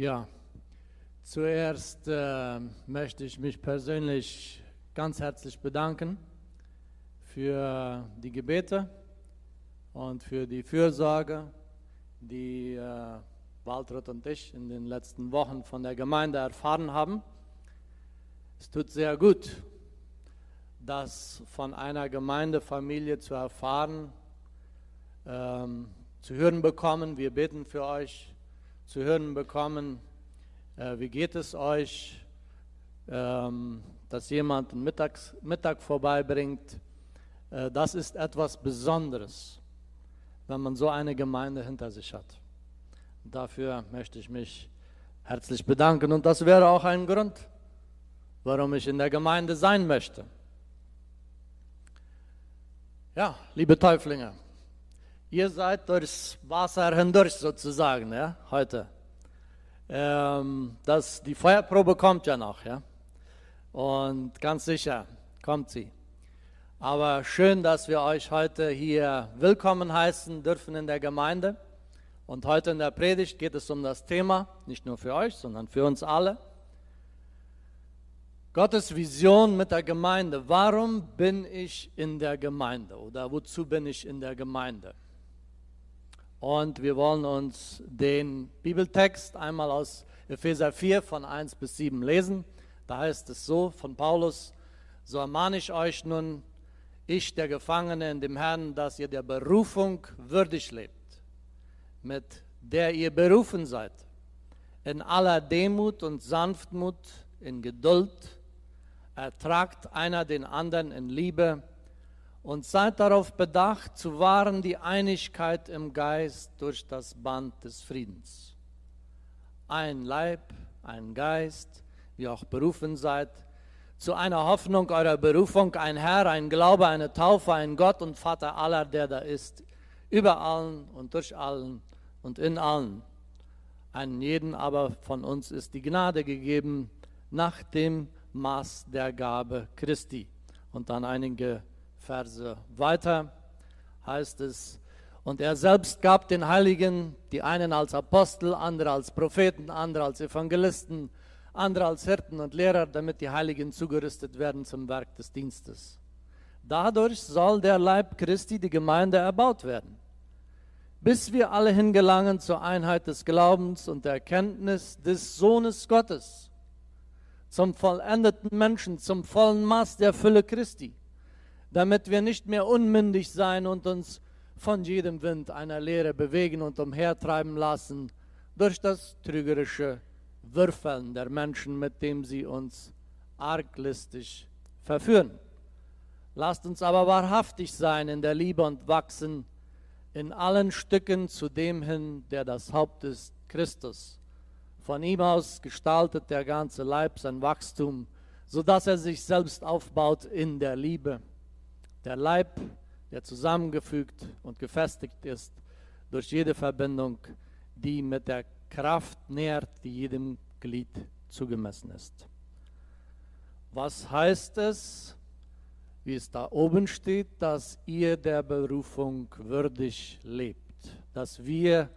Ja, zuerst äh, möchte ich mich persönlich ganz herzlich bedanken für die Gebete und für die Fürsorge, die äh, Waltraud und ich in den letzten Wochen von der Gemeinde erfahren haben. Es tut sehr gut, das von einer Gemeindefamilie zu erfahren, ähm, zu hören bekommen. Wir beten für euch zu hören bekommen, äh, wie geht es euch, ähm, dass jemand einen Mittags, Mittag vorbeibringt. Äh, das ist etwas Besonderes, wenn man so eine Gemeinde hinter sich hat. Dafür möchte ich mich herzlich bedanken und das wäre auch ein Grund, warum ich in der Gemeinde sein möchte. Ja, liebe Täuflinge, Ihr seid durchs Wasser hindurch sozusagen, ja, heute. Ähm, das, die Feuerprobe kommt ja noch, ja. Und ganz sicher kommt sie. Aber schön, dass wir euch heute hier willkommen heißen dürfen in der Gemeinde. Und heute in der Predigt geht es um das Thema, nicht nur für euch, sondern für uns alle. Gottes Vision mit der Gemeinde. Warum bin ich in der Gemeinde oder wozu bin ich in der Gemeinde? Und wir wollen uns den Bibeltext einmal aus Epheser 4 von 1 bis 7 lesen. Da heißt es so von Paulus, so ermahne ich euch nun, ich der Gefangene in dem Herrn, dass ihr der Berufung würdig lebt, mit der ihr berufen seid, in aller Demut und Sanftmut, in Geduld, ertragt einer den anderen in Liebe, und seid darauf bedacht, zu wahren die Einigkeit im Geist durch das Band des Friedens. Ein Leib, ein Geist, wie auch berufen seid, zu einer Hoffnung eurer Berufung, ein Herr, ein Glaube, eine Taufe, ein Gott und Vater aller, der da ist, über allen und durch allen und in allen. Einen jeden aber von uns ist die Gnade gegeben nach dem Maß der Gabe Christi. Und dann einige Verse weiter heißt es, und er selbst gab den Heiligen, die einen als Apostel, andere als Propheten, andere als Evangelisten, andere als Hirten und Lehrer, damit die Heiligen zugerüstet werden zum Werk des Dienstes. Dadurch soll der Leib Christi, die Gemeinde, erbaut werden, bis wir alle hingelangen zur Einheit des Glaubens und der Erkenntnis des Sohnes Gottes, zum vollendeten Menschen, zum vollen Maß der Fülle Christi damit wir nicht mehr unmündig sein und uns von jedem Wind einer Lehre bewegen und umhertreiben lassen durch das trügerische Würfeln der Menschen, mit dem sie uns arglistig verführen. Lasst uns aber wahrhaftig sein in der Liebe und wachsen in allen Stücken zu dem hin, der das Haupt ist, Christus. Von ihm aus gestaltet der ganze Leib sein Wachstum, sodass er sich selbst aufbaut in der Liebe der Leib, der zusammengefügt und gefestigt ist durch jede Verbindung, die mit der Kraft nährt, die jedem Glied zugemessen ist. Was heißt es, wie es da oben steht, dass ihr der Berufung würdig lebt, dass wir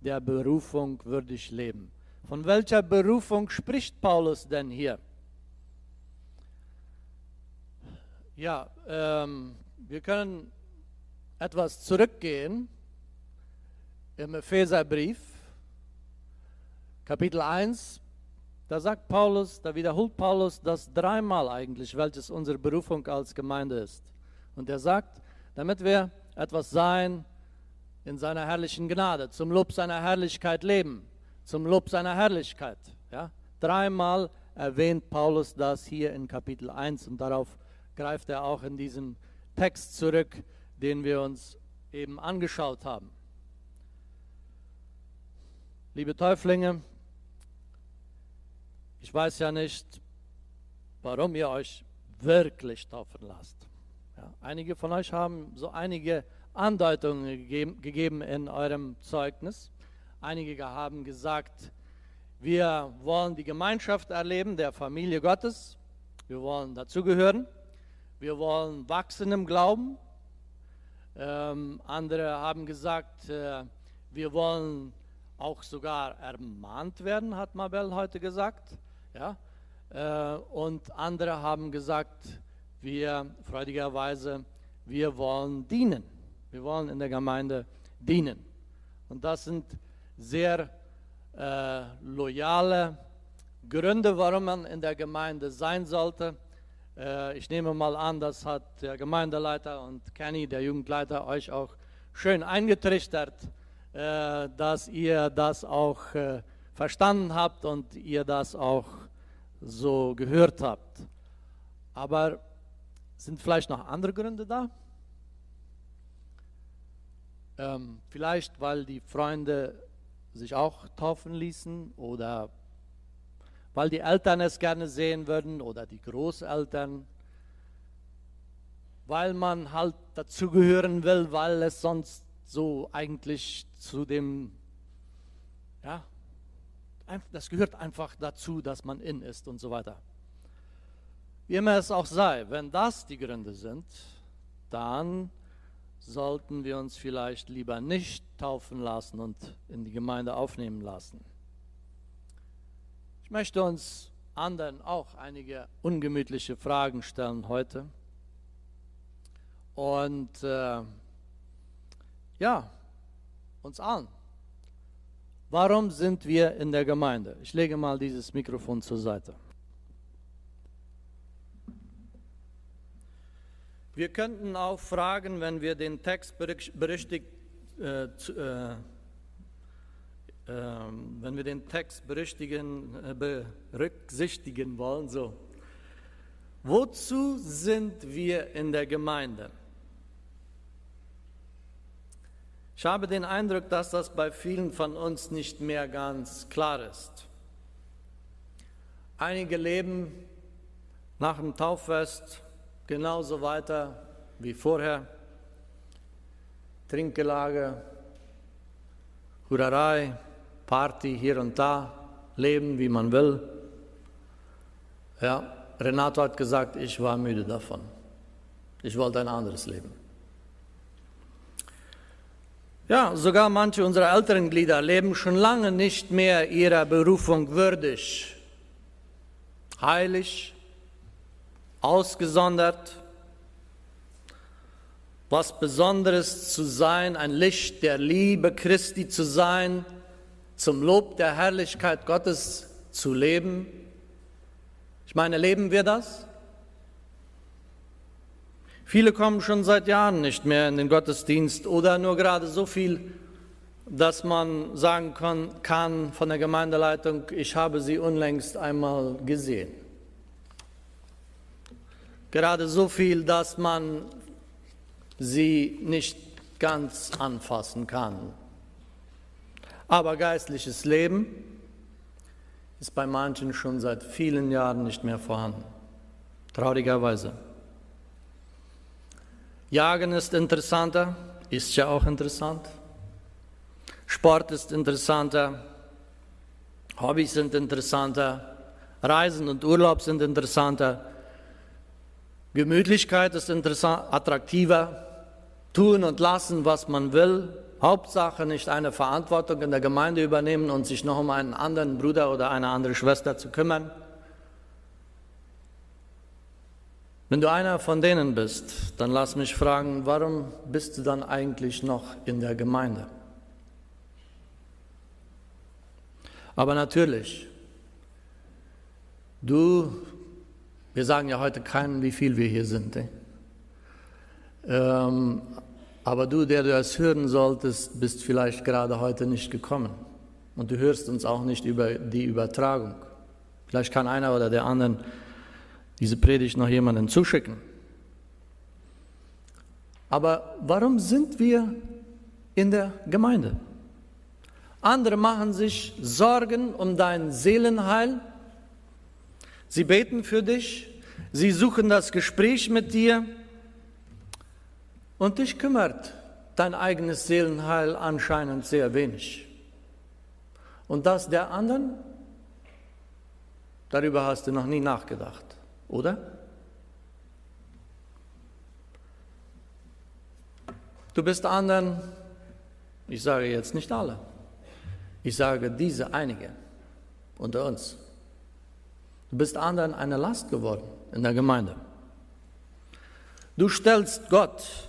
der Berufung würdig leben? Von welcher Berufung spricht Paulus denn hier? Ja, ähm, wir können etwas zurückgehen im Epheserbrief, Kapitel 1. Da sagt Paulus, da wiederholt Paulus das dreimal eigentlich, welches unsere Berufung als Gemeinde ist. Und er sagt, damit wir etwas sein in seiner herrlichen Gnade, zum Lob seiner Herrlichkeit leben, zum Lob seiner Herrlichkeit. Ja? Dreimal erwähnt Paulus das hier in Kapitel 1 und darauf greift er auch in diesem Text zurück, den wir uns eben angeschaut haben. Liebe Täuflinge, ich weiß ja nicht, warum ihr euch wirklich taufen lasst. Ja, einige von euch haben so einige Andeutungen gegeben, gegeben in eurem Zeugnis. Einige haben gesagt, wir wollen die Gemeinschaft erleben der Familie Gottes. Wir wollen dazugehören. Wir wollen wachsen im Glauben. Ähm, andere haben gesagt, äh, wir wollen auch sogar ermahnt werden, hat Mabel heute gesagt. Ja? Äh, und andere haben gesagt, wir freudigerweise, wir wollen dienen. Wir wollen in der Gemeinde dienen. Und das sind sehr äh, loyale Gründe, warum man in der Gemeinde sein sollte. Äh, ich nehme mal an, das hat der Gemeindeleiter und Kenny, der Jugendleiter, euch auch schön eingetrichtert, äh, dass ihr das auch äh, verstanden habt und ihr das auch so gehört habt. Aber sind vielleicht noch andere Gründe da? Ähm, vielleicht, weil die Freunde sich auch taufen ließen oder weil die Eltern es gerne sehen würden oder die Großeltern, weil man halt dazugehören will, weil es sonst so eigentlich zu dem, ja, das gehört einfach dazu, dass man in ist und so weiter. Wie immer es auch sei, wenn das die Gründe sind, dann sollten wir uns vielleicht lieber nicht taufen lassen und in die Gemeinde aufnehmen lassen. Ich möchte uns anderen auch einige ungemütliche Fragen stellen heute. Und äh, ja, uns allen. Warum sind wir in der Gemeinde? Ich lege mal dieses Mikrofon zur Seite. Wir könnten auch fragen, wenn wir den Text berüchtigt, äh, äh, äh, wenn wir den Text äh, berücksichtigen wollen, so. Wozu sind wir in der Gemeinde? Ich habe den Eindruck, dass das bei vielen von uns nicht mehr ganz klar ist. Einige leben nach dem Tauffest genauso weiter wie vorher. Trinkgelage, Hurerei, Party hier und da, leben wie man will. Ja, Renato hat gesagt, ich war müde davon. Ich wollte ein anderes Leben. Ja, sogar manche unserer älteren Glieder leben schon lange nicht mehr ihrer Berufung würdig. Heilig, ausgesondert, was Besonderes zu sein, ein Licht der Liebe Christi zu sein, zum Lob der Herrlichkeit Gottes zu leben. Ich meine, leben wir das? Viele kommen schon seit Jahren nicht mehr in den Gottesdienst oder nur gerade so viel, dass man sagen kann, von der Gemeindeleitung, ich habe sie unlängst einmal gesehen. Gerade so viel, dass man sie nicht ganz anfassen kann. Aber geistliches Leben ist bei manchen schon seit vielen Jahren nicht mehr vorhanden. Traurigerweise. Jagen ist interessanter, ist ja auch interessant. Sport ist interessanter, Hobbys sind interessanter, Reisen und Urlaub sind interessanter, Gemütlichkeit ist attraktiver, tun und lassen, was man will, Hauptsache nicht eine Verantwortung in der Gemeinde übernehmen und sich noch um einen anderen Bruder oder eine andere Schwester zu kümmern. Wenn du einer von denen bist, dann lass mich fragen, warum bist du dann eigentlich noch in der Gemeinde? Aber natürlich, du, wir sagen ja heute keinen, wie viel wir hier sind. Eh? Ähm, aber du, der du es hören solltest, bist vielleicht gerade heute nicht gekommen. Und du hörst uns auch nicht über die Übertragung. Vielleicht kann einer oder der andere diese Predigt noch jemandem zuschicken. Aber warum sind wir in der Gemeinde? Andere machen sich Sorgen um dein Seelenheil. Sie beten für dich. Sie suchen das Gespräch mit dir. Und dich kümmert dein eigenes Seelenheil anscheinend sehr wenig. Und das der anderen, darüber hast du noch nie nachgedacht oder? Du bist anderen, ich sage jetzt nicht alle, Ich sage diese einige unter uns. Du bist anderen eine Last geworden in der Gemeinde. Du stellst Gott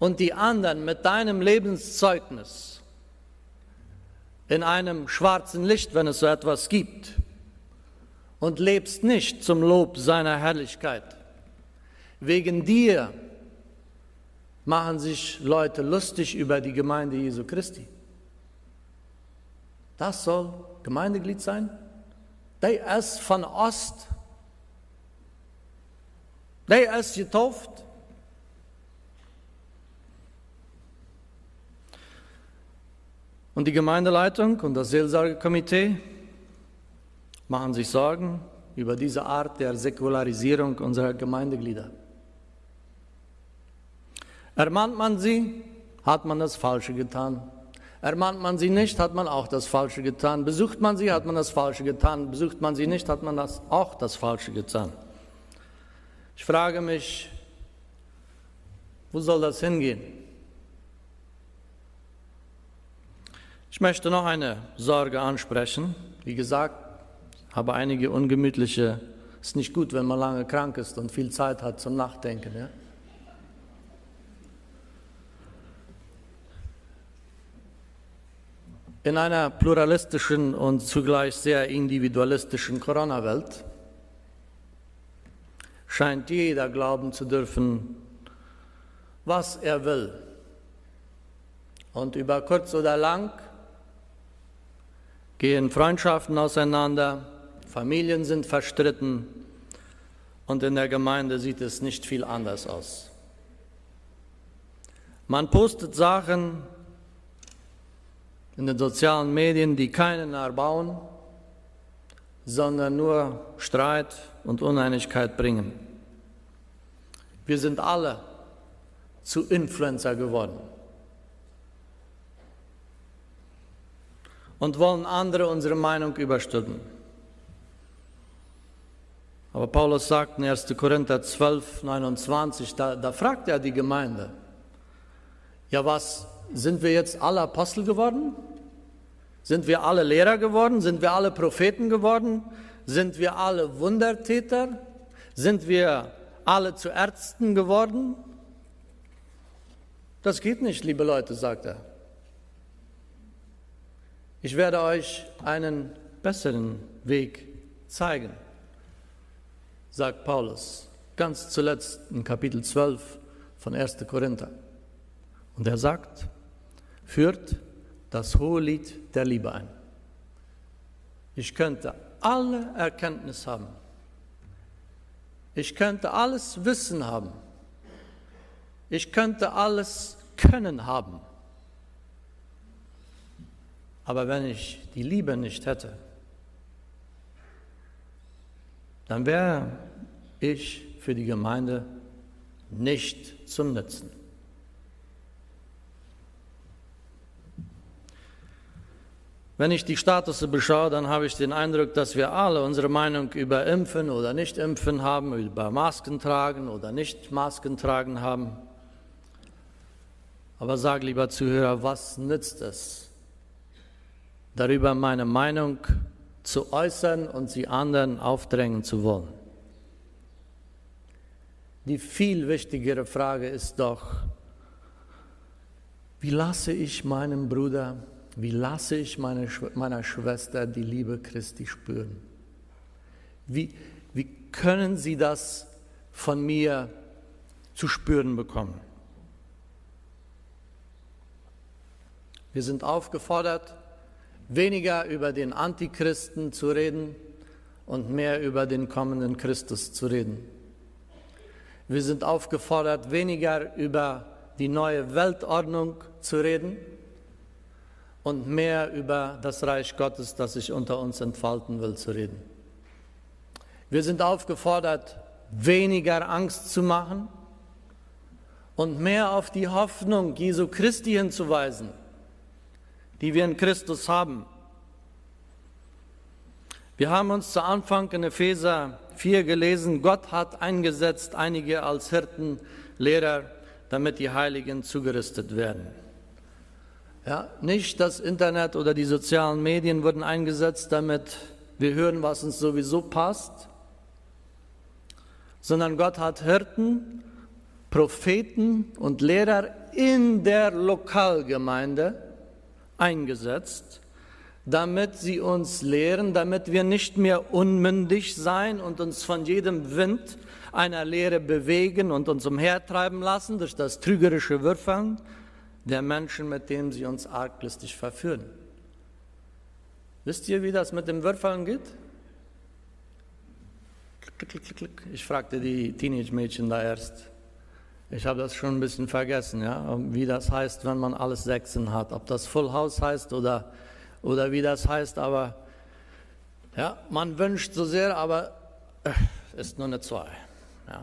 und die anderen mit deinem Lebenszeugnis in einem schwarzen Licht, wenn es so etwas gibt, und lebst nicht zum Lob seiner Herrlichkeit. Wegen dir machen sich Leute lustig über die Gemeinde Jesu Christi. Das soll Gemeindeglied sein? Der ist von Ost. Der ist getauft. Und die Gemeindeleitung und das Seelsorgekomitee machen sich Sorgen über diese Art der Säkularisierung unserer Gemeindeglieder. Ermahnt man sie, hat man das Falsche getan. Ermahnt man sie nicht, hat man auch das Falsche getan. Besucht man sie, hat man das Falsche getan. Besucht man sie nicht, hat man das auch das Falsche getan. Ich frage mich, wo soll das hingehen? Ich möchte noch eine Sorge ansprechen. Wie gesagt, habe einige ungemütliche. Ist nicht gut, wenn man lange krank ist und viel Zeit hat zum Nachdenken. Ja? In einer pluralistischen und zugleich sehr individualistischen Corona-Welt scheint jeder glauben zu dürfen, was er will. Und über kurz oder lang gehen Freundschaften auseinander, Familien sind verstritten und in der Gemeinde sieht es nicht viel anders aus. Man postet Sachen, in den sozialen Medien, die keinen erbauen, sondern nur Streit und Uneinigkeit bringen. Wir sind alle zu Influencer geworden und wollen andere unsere Meinung überstülpen. Aber Paulus sagt in 1. Korinther 12, 29, da, da fragt er die Gemeinde, ja was, sind wir jetzt alle Apostel geworden? Sind wir alle Lehrer geworden? Sind wir alle Propheten geworden? Sind wir alle Wundertäter? Sind wir alle zu Ärzten geworden? Das geht nicht, liebe Leute, sagt er. Ich werde euch einen besseren Weg zeigen, sagt Paulus, ganz zuletzt in Kapitel 12 von 1. Korinther. Und er sagt, führt das hohe Lied der Liebe ein. Ich könnte alle Erkenntnis haben. Ich könnte alles Wissen haben. Ich könnte alles Können haben. Aber wenn ich die Liebe nicht hätte, dann wäre ich für die Gemeinde nicht zum Nützen. Wenn ich die Status beschaue, dann habe ich den Eindruck, dass wir alle unsere Meinung über Impfen oder Nicht-Impfen haben, über Masken tragen oder nicht Masken tragen haben. Aber sag lieber Zuhörer, was nützt es, darüber meine Meinung zu äußern und sie anderen aufdrängen zu wollen? Die viel wichtigere Frage ist doch, wie lasse ich meinem Bruder wie lasse ich meine, meiner Schwester die Liebe Christi spüren? Wie, wie können sie das von mir zu spüren bekommen? Wir sind aufgefordert, weniger über den Antichristen zu reden und mehr über den kommenden Christus zu reden. Wir sind aufgefordert, weniger über die neue Weltordnung zu reden und mehr über das Reich Gottes, das sich unter uns entfalten will, zu reden. Wir sind aufgefordert, weniger Angst zu machen und mehr auf die Hoffnung Jesu Christi hinzuweisen, die wir in Christus haben. Wir haben uns zu Anfang in Epheser 4 gelesen, Gott hat eingesetzt einige als Hirten, Lehrer, damit die Heiligen zugerüstet werden. Ja, nicht das Internet oder die sozialen Medien wurden eingesetzt, damit wir hören, was uns sowieso passt, sondern Gott hat Hirten, Propheten und Lehrer in der Lokalgemeinde eingesetzt, damit sie uns lehren, damit wir nicht mehr unmündig sein und uns von jedem Wind einer Lehre bewegen und uns umhertreiben lassen durch das trügerische Würfeln der Menschen, mit denen sie uns arglistig verführen. Wisst ihr, wie das mit dem Würfeln geht? Ich fragte die Teenage-Mädchen da erst. Ich habe das schon ein bisschen vergessen, ja, wie das heißt, wenn man alles Sechsen hat. Ob das Full House heißt oder, oder wie das heißt, aber ja, man wünscht so sehr, aber äh, ist nur eine Zwei. Ja.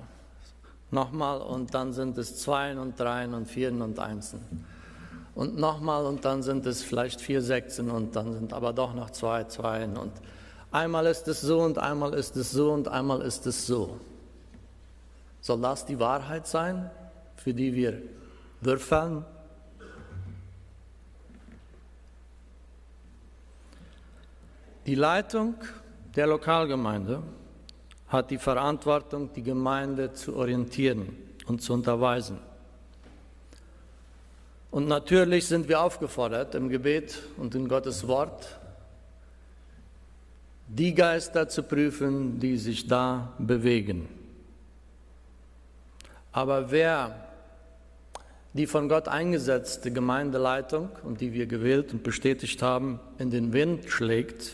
Nochmal und dann sind es Zweien und Dreien und Vieren und Einsen. Und nochmal und dann sind es vielleicht vier Sechsen und dann sind aber doch noch zwei Zweien. Und einmal ist es so und einmal ist es so und einmal ist es so. Soll das die Wahrheit sein, für die wir würfeln? Die Leitung der Lokalgemeinde hat die Verantwortung, die Gemeinde zu orientieren und zu unterweisen. Und natürlich sind wir aufgefordert, im Gebet und in Gottes Wort die Geister zu prüfen, die sich da bewegen. Aber wer die von Gott eingesetzte Gemeindeleitung und die wir gewählt und bestätigt haben, in den Wind schlägt,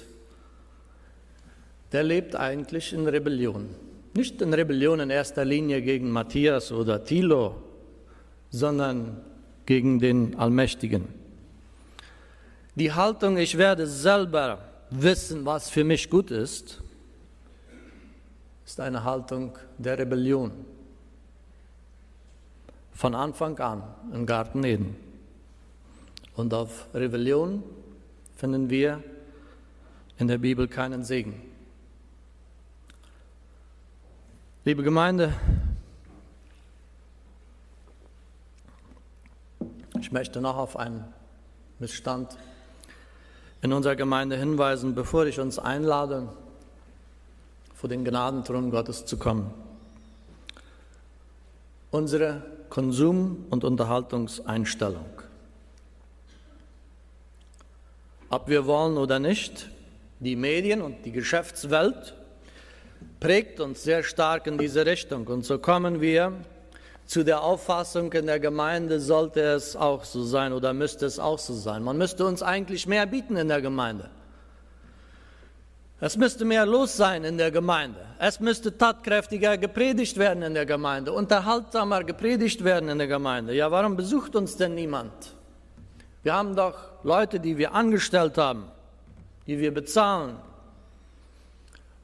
der lebt eigentlich in Rebellion. Nicht in Rebellion in erster Linie gegen Matthias oder Thilo, sondern gegen den Allmächtigen. Die Haltung, ich werde selber wissen, was für mich gut ist, ist eine Haltung der Rebellion. Von Anfang an im Garten Eden. Und auf Rebellion finden wir in der Bibel keinen Segen. Liebe Gemeinde, ich möchte noch auf einen Missstand in unserer Gemeinde hinweisen, bevor ich uns einlade, vor den Gnadenthron Gottes zu kommen. Unsere Konsum- und Unterhaltungseinstellung. Ob wir wollen oder nicht, die Medien und die Geschäftswelt prägt uns sehr stark in diese Richtung. Und so kommen wir zu der Auffassung, in der Gemeinde sollte es auch so sein oder müsste es auch so sein. Man müsste uns eigentlich mehr bieten in der Gemeinde. Es müsste mehr los sein in der Gemeinde. Es müsste tatkräftiger gepredigt werden in der Gemeinde, unterhaltsamer gepredigt werden in der Gemeinde. Ja, warum besucht uns denn niemand? Wir haben doch Leute, die wir angestellt haben, die wir bezahlen,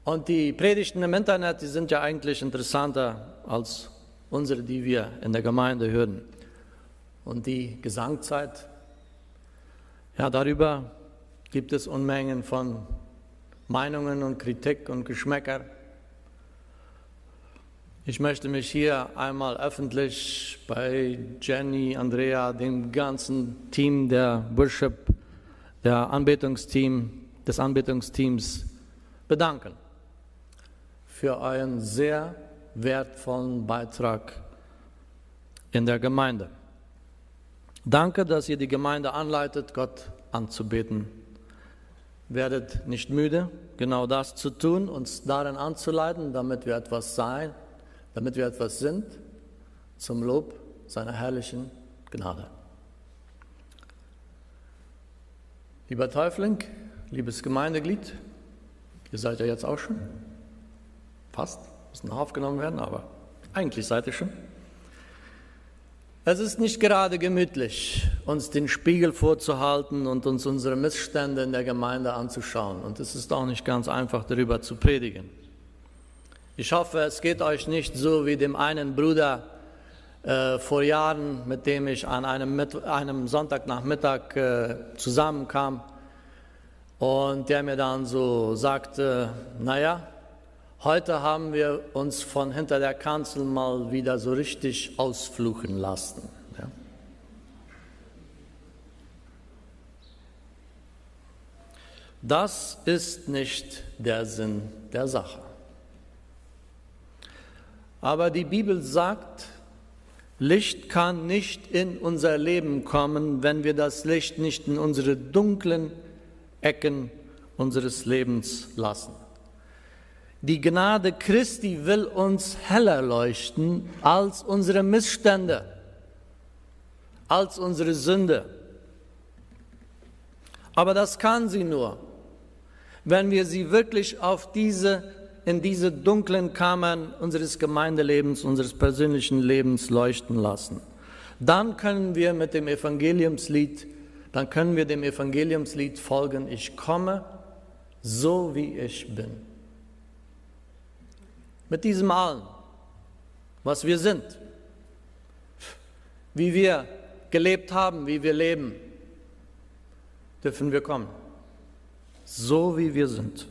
und die Predigten im Internet, die sind ja eigentlich interessanter als unsere, die wir in der Gemeinde hören. Und die Gesangzeit, ja, darüber gibt es Unmengen von Meinungen und Kritik und Geschmäcker. Ich möchte mich hier einmal öffentlich bei Jenny, Andrea, dem ganzen Team der Worship, der Anbetungsteam, des Anbetungsteams bedanken für euren sehr wertvollen Beitrag in der Gemeinde. Danke, dass ihr die Gemeinde anleitet, Gott anzubeten. Werdet nicht müde, genau das zu tun, uns darin anzuleiten, damit wir etwas sein, damit wir etwas sind, zum Lob seiner herrlichen Gnade. Lieber Täufling, liebes Gemeindeglied, ihr seid ja jetzt auch schon. Fast, muss noch aufgenommen werden, aber eigentlich seid ihr schon. Es ist nicht gerade gemütlich, uns den Spiegel vorzuhalten und uns unsere Missstände in der Gemeinde anzuschauen. Und es ist auch nicht ganz einfach, darüber zu predigen. Ich hoffe, es geht euch nicht so wie dem einen Bruder äh, vor Jahren, mit dem ich an einem, einem Sonntagnachmittag äh, zusammenkam und der mir dann so sagte, naja, Heute haben wir uns von hinter der Kanzel mal wieder so richtig ausfluchen lassen. Ja. Das ist nicht der Sinn der Sache. Aber die Bibel sagt, Licht kann nicht in unser Leben kommen, wenn wir das Licht nicht in unsere dunklen Ecken unseres Lebens lassen. Die Gnade Christi will uns heller leuchten als unsere Missstände, als unsere Sünde. Aber das kann sie nur, wenn wir sie wirklich auf diese in diese dunklen Kammern unseres Gemeindelebens, unseres persönlichen Lebens leuchten lassen. Dann können wir mit dem Evangeliumslied, dann können wir dem Evangeliumslied folgen, ich komme so wie ich bin. Mit diesem allen, was wir sind, wie wir gelebt haben, wie wir leben, dürfen wir kommen. So wie wir sind.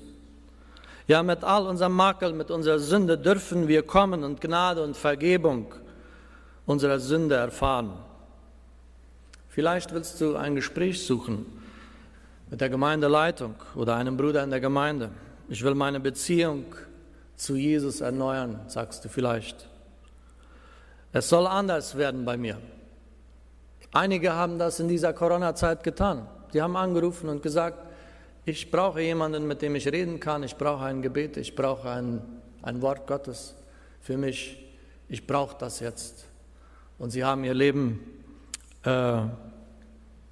Ja, mit all unserem Makel, mit unserer Sünde dürfen wir kommen und Gnade und Vergebung unserer Sünde erfahren. Vielleicht willst du ein Gespräch suchen mit der Gemeindeleitung oder einem Bruder in der Gemeinde. Ich will meine Beziehung zu Jesus erneuern, sagst du vielleicht. Es soll anders werden bei mir. Einige haben das in dieser Corona-Zeit getan. Sie haben angerufen und gesagt, ich brauche jemanden, mit dem ich reden kann. Ich brauche ein Gebet. Ich brauche ein, ein Wort Gottes für mich. Ich brauche das jetzt. Und sie haben ihr Leben äh,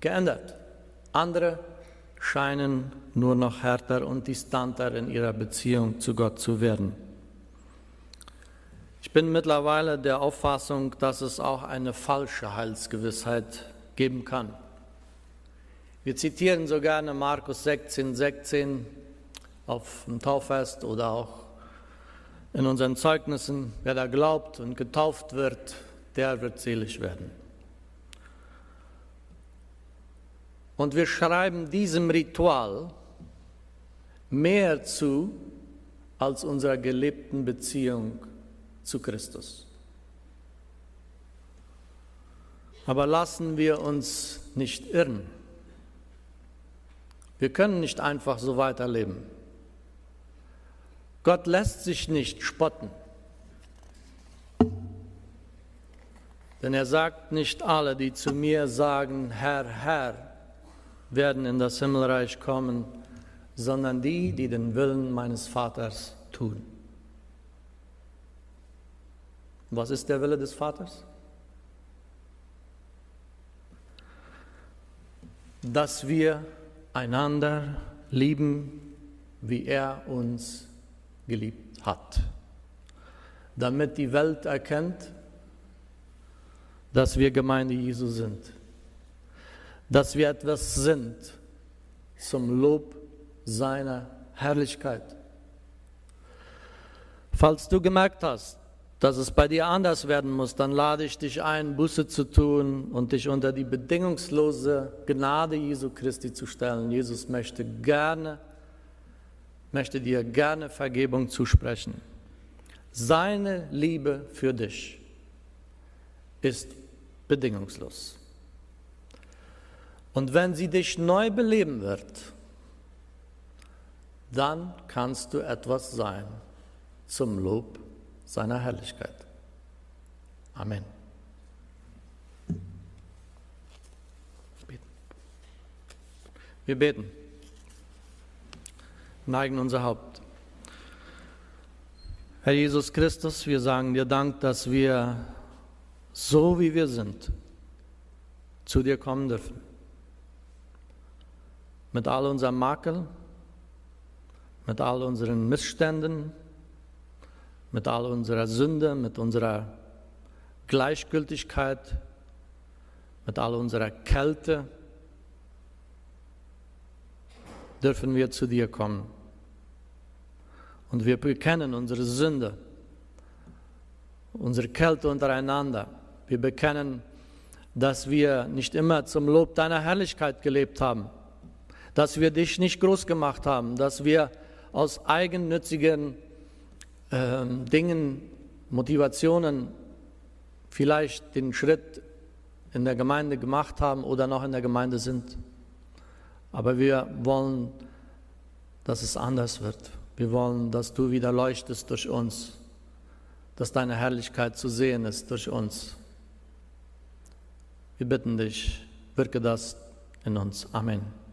geändert. Andere scheinen nur noch härter und distanter in ihrer Beziehung zu Gott zu werden. Ich bin mittlerweile der Auffassung, dass es auch eine falsche Heilsgewissheit geben kann. Wir zitieren so gerne Markus 16, 16 auf dem Tauffest oder auch in unseren Zeugnissen. Wer da glaubt und getauft wird, der wird selig werden. Und wir schreiben diesem Ritual mehr zu als unserer gelebten Beziehung zu Christus. Aber lassen wir uns nicht irren. Wir können nicht einfach so weiterleben. Gott lässt sich nicht spotten. Denn er sagt, nicht alle, die zu mir sagen, Herr, Herr, werden in das Himmelreich kommen, sondern die, die den Willen meines Vaters tun. Was ist der Wille des Vaters? Dass wir einander lieben, wie er uns geliebt hat, damit die Welt erkennt, dass wir Gemeinde Jesu sind, dass wir etwas sind zum Lob seiner Herrlichkeit. Falls du gemerkt hast, dass es bei dir anders werden muss, dann lade ich dich ein, Buße zu tun und dich unter die bedingungslose Gnade Jesu Christi zu stellen. Jesus möchte gerne, möchte dir gerne Vergebung zusprechen. Seine Liebe für dich ist bedingungslos. Und wenn sie dich neu beleben wird, dann kannst du etwas sein zum Lob seiner Herrlichkeit. Amen. Wir beten, neigen unser Haupt. Herr Jesus Christus, wir sagen dir Dank, dass wir so wie wir sind zu dir kommen dürfen. Mit all unserem Makel, mit all unseren Missständen, mit all unserer Sünde, mit unserer Gleichgültigkeit, mit all unserer Kälte, dürfen wir zu dir kommen. Und wir bekennen unsere Sünde, unsere Kälte untereinander. Wir bekennen, dass wir nicht immer zum Lob deiner Herrlichkeit gelebt haben, dass wir dich nicht groß gemacht haben, dass wir aus eigennützigen ähm, Dingen, Motivationen vielleicht den Schritt in der Gemeinde gemacht haben oder noch in der Gemeinde sind. Aber wir wollen dass es anders wird. Wir wollen, dass du wieder leuchtest durch uns, dass deine Herrlichkeit zu sehen ist durch uns. Wir bitten dich, wirke das in uns. Amen.